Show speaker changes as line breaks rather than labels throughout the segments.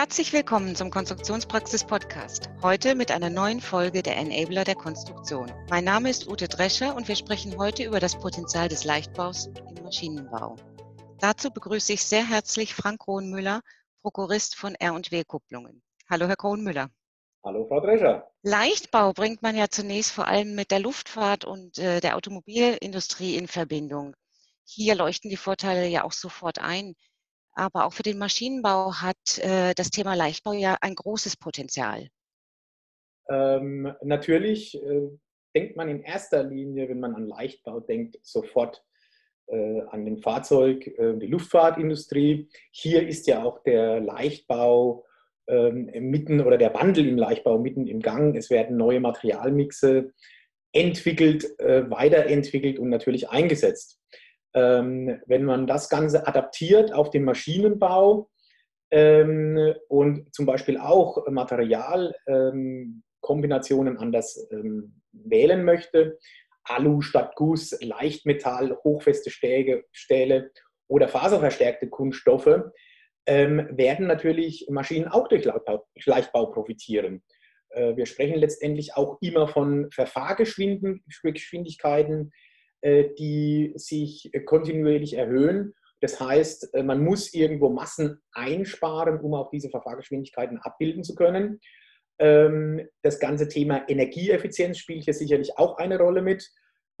Herzlich willkommen zum Konstruktionspraxis Podcast. Heute mit einer neuen Folge der Enabler der Konstruktion. Mein Name ist Ute Drescher und wir sprechen heute über das Potenzial des Leichtbaus im Maschinenbau. Dazu begrüße ich sehr herzlich Frank Kronmüller, Prokurist von R&W Kupplungen. Hallo, Herr Kronmüller.
Hallo, Frau Drescher.
Leichtbau bringt man ja zunächst vor allem mit der Luftfahrt und äh, der Automobilindustrie in Verbindung. Hier leuchten die Vorteile ja auch sofort ein. Aber auch für den Maschinenbau hat äh, das Thema Leichtbau ja ein großes Potenzial.
Ähm, natürlich äh, denkt man in erster Linie, wenn man an Leichtbau denkt, sofort äh, an den Fahrzeug, äh, die Luftfahrtindustrie. Hier ist ja auch der Leichtbau ähm, mitten oder der Wandel im Leichtbau mitten im Gang. Es werden neue Materialmixe entwickelt, äh, weiterentwickelt und natürlich eingesetzt. Ähm, wenn man das Ganze adaptiert auf den Maschinenbau ähm, und zum Beispiel auch Materialkombinationen ähm, anders wählen möchte, Alu statt Guss, Leichtmetall, hochfeste Stäge, Stähle oder faserverstärkte Kunststoffe, werden natürlich Maschinen auch durch Leichtbau, profitieren. Äh, wir sprechen letztendlich auch immer von Verfahrgeschwindigkeiten, die sich kontinuierlich erhöhen. Das heißt, äh, man muss irgendwo Massen einsparen, um auch diese Verfahrgeschwindigkeiten abbilden zu können. Ähm, das ganze Thema Energieeffizienz spielt hier sicherlich auch eine Rolle mit.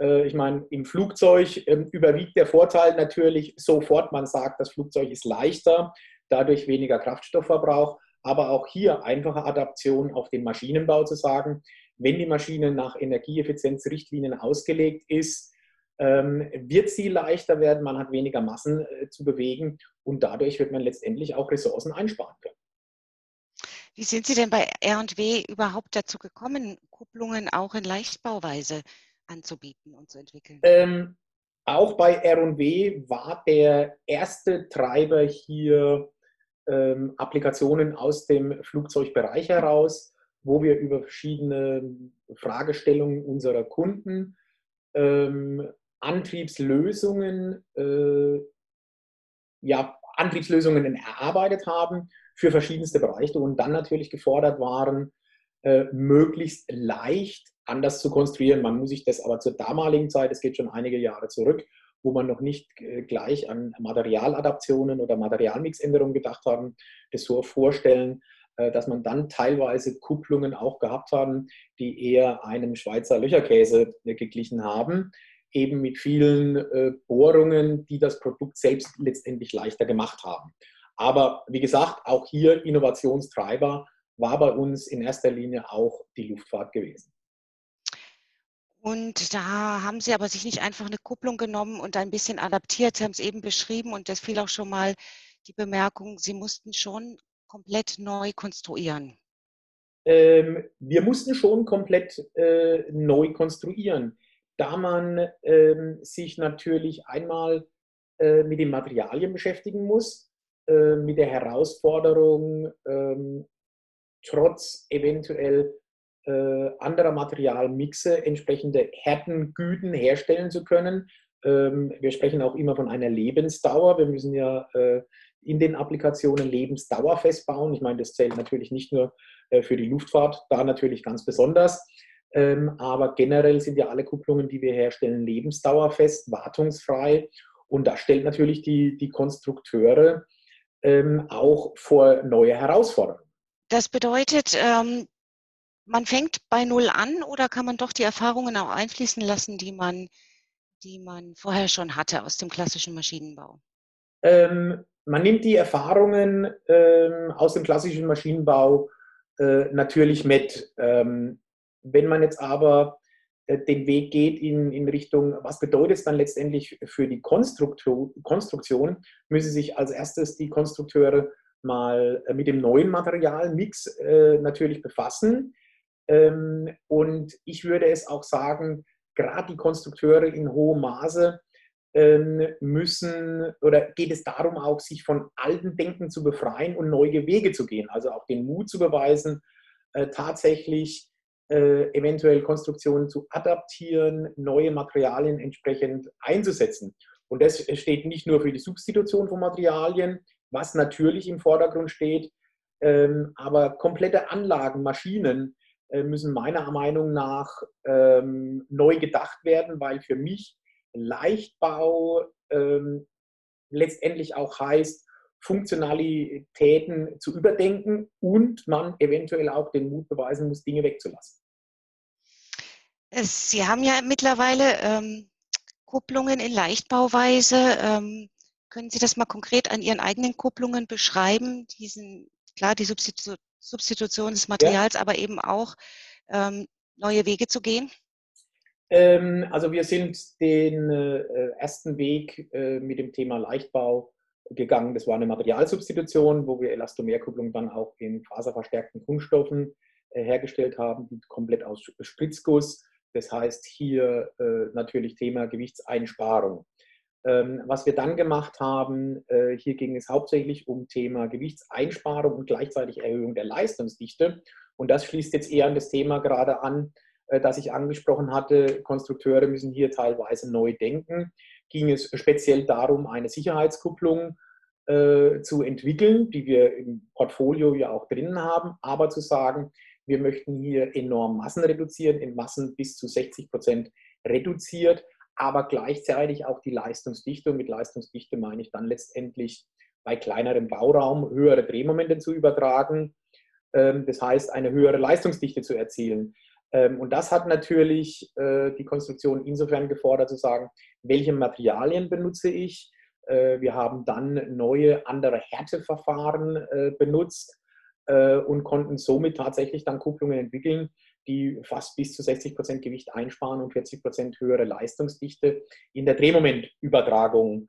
Äh, ich meine, im Flugzeug ähm, überwiegt der Vorteil natürlich sofort, man sagt, das Flugzeug ist leichter, dadurch weniger Kraftstoffverbrauch, aber auch hier einfache Adaption auf den Maschinenbau zu sagen, wenn die Maschine nach Energieeffizienzrichtlinien ausgelegt ist, wird sie leichter werden, man hat weniger Massen äh, zu bewegen und dadurch wird man letztendlich auch Ressourcen einsparen können.
Wie sind Sie denn bei R&W überhaupt dazu gekommen, Kupplungen auch in Leichtbauweise anzubieten und zu entwickeln?
Ähm, auch bei R&W war der erste Treiber hier ähm, Applikationen aus dem Flugzeugbereich heraus, wo wir über verschiedene Fragestellungen unserer Kunden ähm, Antriebslösungen, äh, ja, Antriebslösungen erarbeitet haben für verschiedenste Bereiche und dann natürlich gefordert waren, äh, möglichst leicht anders zu konstruieren. Man muss sich das aber zur damaligen Zeit, es geht schon einige Jahre zurück, wo man noch nicht äh, gleich an Materialadaptionen oder Materialmixänderungen gedacht haben, das so vorstellen, äh, dass man dann teilweise Kupplungen auch gehabt haben, die eher einem Schweizer Löcherkäse äh, geglichen haben eben mit vielen äh, Bohrungen, die das Produkt selbst letztendlich leichter gemacht haben. Aber wie gesagt, auch hier Innovationstreiber war bei uns in erster Linie auch die Luftfahrt gewesen.
Und da haben Sie aber sich nicht einfach eine Kupplung genommen und ein bisschen adaptiert. Sie haben es eben beschrieben und das fiel auch schon mal die Bemerkung, Sie mussten schon komplett neu konstruieren.
Ähm, wir mussten schon komplett äh, neu konstruieren da man ähm, sich natürlich einmal äh, mit den Materialien beschäftigen muss, äh, mit der Herausforderung, ähm, trotz eventuell äh, anderer Materialmixe entsprechende Härtengüten herstellen zu können. Ähm, wir sprechen auch immer von einer Lebensdauer. Wir müssen ja äh, in den Applikationen Lebensdauer festbauen. Ich meine, das zählt natürlich nicht nur äh, für die Luftfahrt, da natürlich ganz besonders. Ähm, aber generell sind ja alle Kupplungen, die wir herstellen, lebensdauerfest, wartungsfrei. Und das stellt natürlich die, die Konstrukteure ähm, auch vor neue Herausforderungen.
Das bedeutet, ähm, man fängt bei Null an oder kann man doch die Erfahrungen auch einfließen lassen, die man, die man vorher schon hatte aus dem klassischen Maschinenbau?
Ähm, man nimmt die Erfahrungen ähm, aus dem klassischen Maschinenbau äh, natürlich mit. Ähm, wenn man jetzt aber äh, den Weg geht in, in Richtung, was bedeutet es dann letztendlich für die Konstruktion, Konstruktion, müssen sich als erstes die Konstrukteure mal äh, mit dem neuen Materialmix äh, natürlich befassen. Ähm, und ich würde es auch sagen, gerade die Konstrukteure in hohem Maße ähm, müssen oder geht es darum auch, sich von alten Denken zu befreien und neue Wege zu gehen. Also auch den Mut zu beweisen, äh, tatsächlich äh, eventuell Konstruktionen zu adaptieren, neue Materialien entsprechend einzusetzen. Und das steht nicht nur für die Substitution von Materialien, was natürlich im Vordergrund steht, Ähm, aber komplette Anlagen, Maschinen äh, müssen meiner Meinung nach ähm, neu gedacht werden, weil für mich Leichtbau ähm, letztendlich auch heißt, Funktionalitäten zu überdenken und man eventuell auch den Mut beweisen muss, Dinge wegzulassen.
Sie haben ja mittlerweile ähm, Kupplungen in Leichtbauweise. Ähm, können Sie das mal konkret an Ihren eigenen Kupplungen beschreiben? Diesen, klar, die Substitu Substitution des Materials, ja. aber eben auch ähm, neue Wege zu gehen?
Ähm, also wir sind den äh, ersten Weg äh, mit dem Thema Leichtbau gegangen. Das war eine Materialsubstitution, wo wir Elastomerkupplung dann auch in faserverstärkten Kunststoffen äh, hergestellt haben, die komplett aus Spritzguss. Das heißt hier äh, natürlich Thema Gewichtseinsparung. Ähm, was wir dann gemacht haben, äh, hier ging es hauptsächlich um Thema Gewichtseinsparung und gleichzeitig Erhöhung der Leistungsdichte. Und das schließt jetzt eher an das Thema gerade an, äh, das ich angesprochen hatte. Konstrukteure müssen hier teilweise neu denken. Ging es speziell darum, eine Sicherheitskupplung äh, zu entwickeln, die wir im Portfolio ja auch drinnen haben, aber zu sagen, wir möchten hier enorm Massen reduzieren, in Massen bis zu 60 Prozent reduziert, aber gleichzeitig auch die Leistungsdichte. Und mit Leistungsdichte meine ich dann letztendlich bei kleinerem Bauraum höhere Drehmomente zu übertragen. Ähm, das heißt, eine höhere Leistungsdichte zu erzielen. Ähm, und das hat natürlich äh, die Konstruktion insofern gefordert, zu sagen, welche Materialien benutze ich. Äh, wir haben dann neue, andere Härteverfahren äh, und konnten somit tatsächlich dann Kupplungen entwickeln, die fast bis zu 60 Prozent Gewicht einsparen und 40 Prozent höhere Leistungsdichte in der Drehmomentübertragung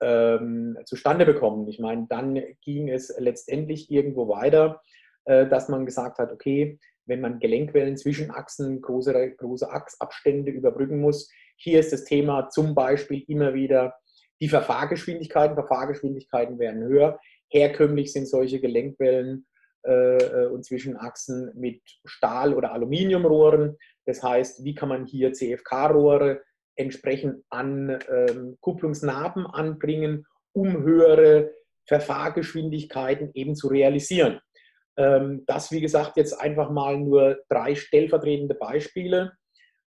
ähm, zustande bekommen. Ich meine, dann ging es letztendlich irgendwo weiter, äh, dass man gesagt hat, okay, wenn man Gelenkwellen zwischen Achsen, große, große Achsabstände überbrücken muss. Hier ist das Thema zum Beispiel immer wieder die Verfahrgeschwindigkeiten. Verfahrgeschwindigkeiten werden höher. Herkömmlich sind solche Gelenkwellen äh, und Zwischenachsen mit Stahl- oder Aluminiumrohren. Das heißt, wie kann man hier CFK-Rohre entsprechend an ähm, Kupplungsnaben anbringen, um höhere Verfahrgeschwindigkeiten eben zu realisieren. Ähm, das, wie gesagt, jetzt einfach mal nur drei stellvertretende Beispiele.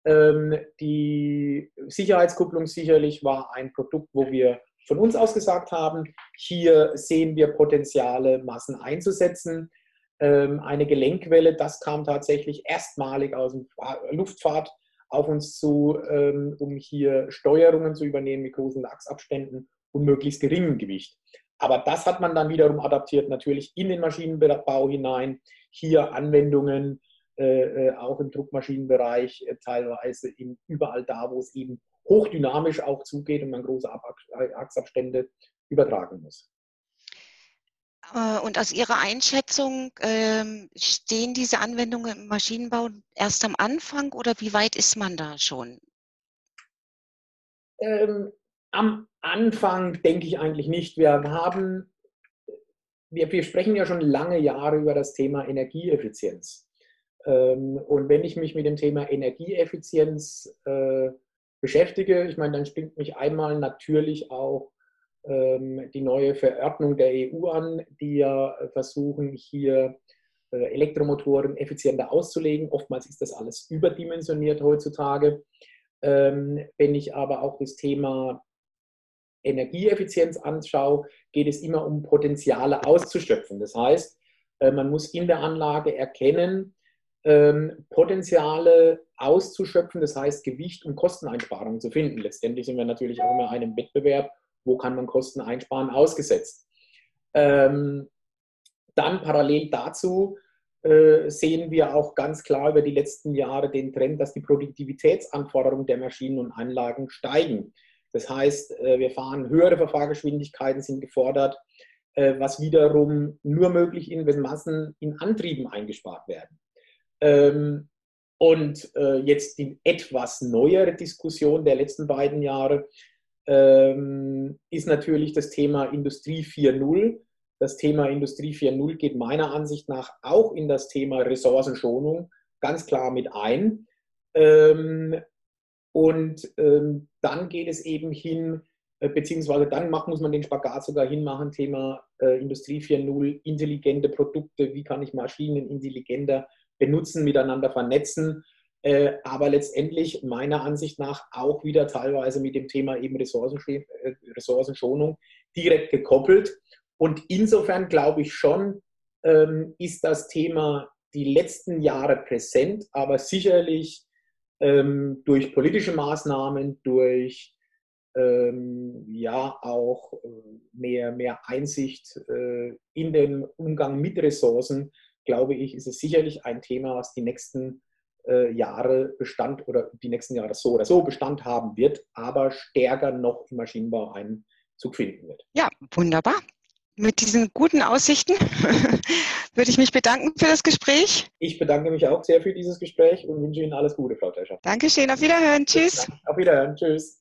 Ähm, die Sicherheitskupplung sicherlich war ein Produkt, wo wir von uns aus gesagt haben, hier sehen wir Potenziale, Massen einzusetzen. Ähm, eine Gelenkwelle, das kam tatsächlich erstmalig aus der Luftfahrt auf uns zu, um hier Steuerungen zu übernehmen mit großen Achsabständen und möglichst geringem Gewicht. Aber das hat man dann wiederum adaptiert natürlich in den Maschinenbau hinein. Hier Anwendungen äh, äh auch im Druckmaschinenbereich, äh, teilweise in, überall da, wo es eben hochdynamisch auch zugeht und man große Achsabstände übertragen muss.
Äh, und aus Ihrer Einschätzung ähm, stehen diese Anwendungen im Maschinenbau erst am Anfang oder wie weit ist man da schon?
Ähm, am Anfang denke ich eigentlich nicht. Wir haben, wir, wir sprechen ja schon lange Jahre über das Thema Energieeffizienz. Ähm, und wenn ich mich mit dem Thema Energieeffizienz äh, beschäftige, ich meine, dann springt mich einmal natürlich auch ähm, die neue Verordnung der EU an, die ja versuchen, hier äh, Elektromotoren effizienter auszulegen. Oftmals ist das alles überdimensioniert heutzutage. Ähm, wenn ich aber auch das Thema Energieeffizienz anschaue, geht es immer um Potenziale auszuschöpfen. Das heißt, äh, man muss in der Anlage erkennen, ähm, Potenziale auszuschöpfen, das heißt Gewicht und Kosteneinsparungen zu finden. Letztendlich sind wir natürlich auch immer einem Wettbewerb, wo kann man Kosten einsparen, ausgesetzt. Ähm, dann parallel dazu äh, sehen wir auch ganz klar über die letzten Jahre den Trend, dass die Produktivitätsanforderungen der Maschinen und Anlagen steigen. Das heißt, äh, wir fahren höhere Verfahrgeschwindigkeiten, sind gefordert, äh, was wiederum nur möglich ist, wenn Massen in Antrieben eingespart werden. Ähm, und äh, jetzt die etwas neuere Diskussion der letzten beiden Jahre ähm, ist natürlich das Thema Industrie 4.0. Das Thema Industrie 4.0 geht meiner Ansicht nach auch in das Thema Ressourcenschonung ganz klar mit ein. Ähm, und ähm, dann geht es eben hin, äh, beziehungsweise dann macht, muss man den Spagat sogar hinmachen, Thema äh, Industrie 4.0, intelligente Produkte, wie kann ich Maschinen intelligenter benutzen, miteinander vernetzen, äh, aber letztendlich meiner Ansicht nach auch wieder teilweise mit dem Thema eben äh, Ressourcenschonung direkt gekoppelt. Und insofern glaube ich schon, ähm, ist das Thema die letzten Jahre präsent, aber sicherlich ähm, durch politische Maßnahmen, durch ähm, ja auch äh, mehr, mehr Einsicht äh, in den Umgang mit Ressourcen, glaube ich, ist es sicherlich ein Thema, was die nächsten äh, Jahre Bestand oder die nächsten Jahre so oder so Bestand haben wird, aber stärker noch im Maschinenbau Einzug finden wird.
Ja, wunderbar. Mit diesen guten Aussichten würde ich mich bedanken für das Gespräch.
Ich bedanke mich auch sehr für dieses Gespräch und wünsche Ihnen alles Gute, Frau Tescher.
Dankeschön, auf Wiederhören. Tschüss.
Auf Wiederhören. Tschüss.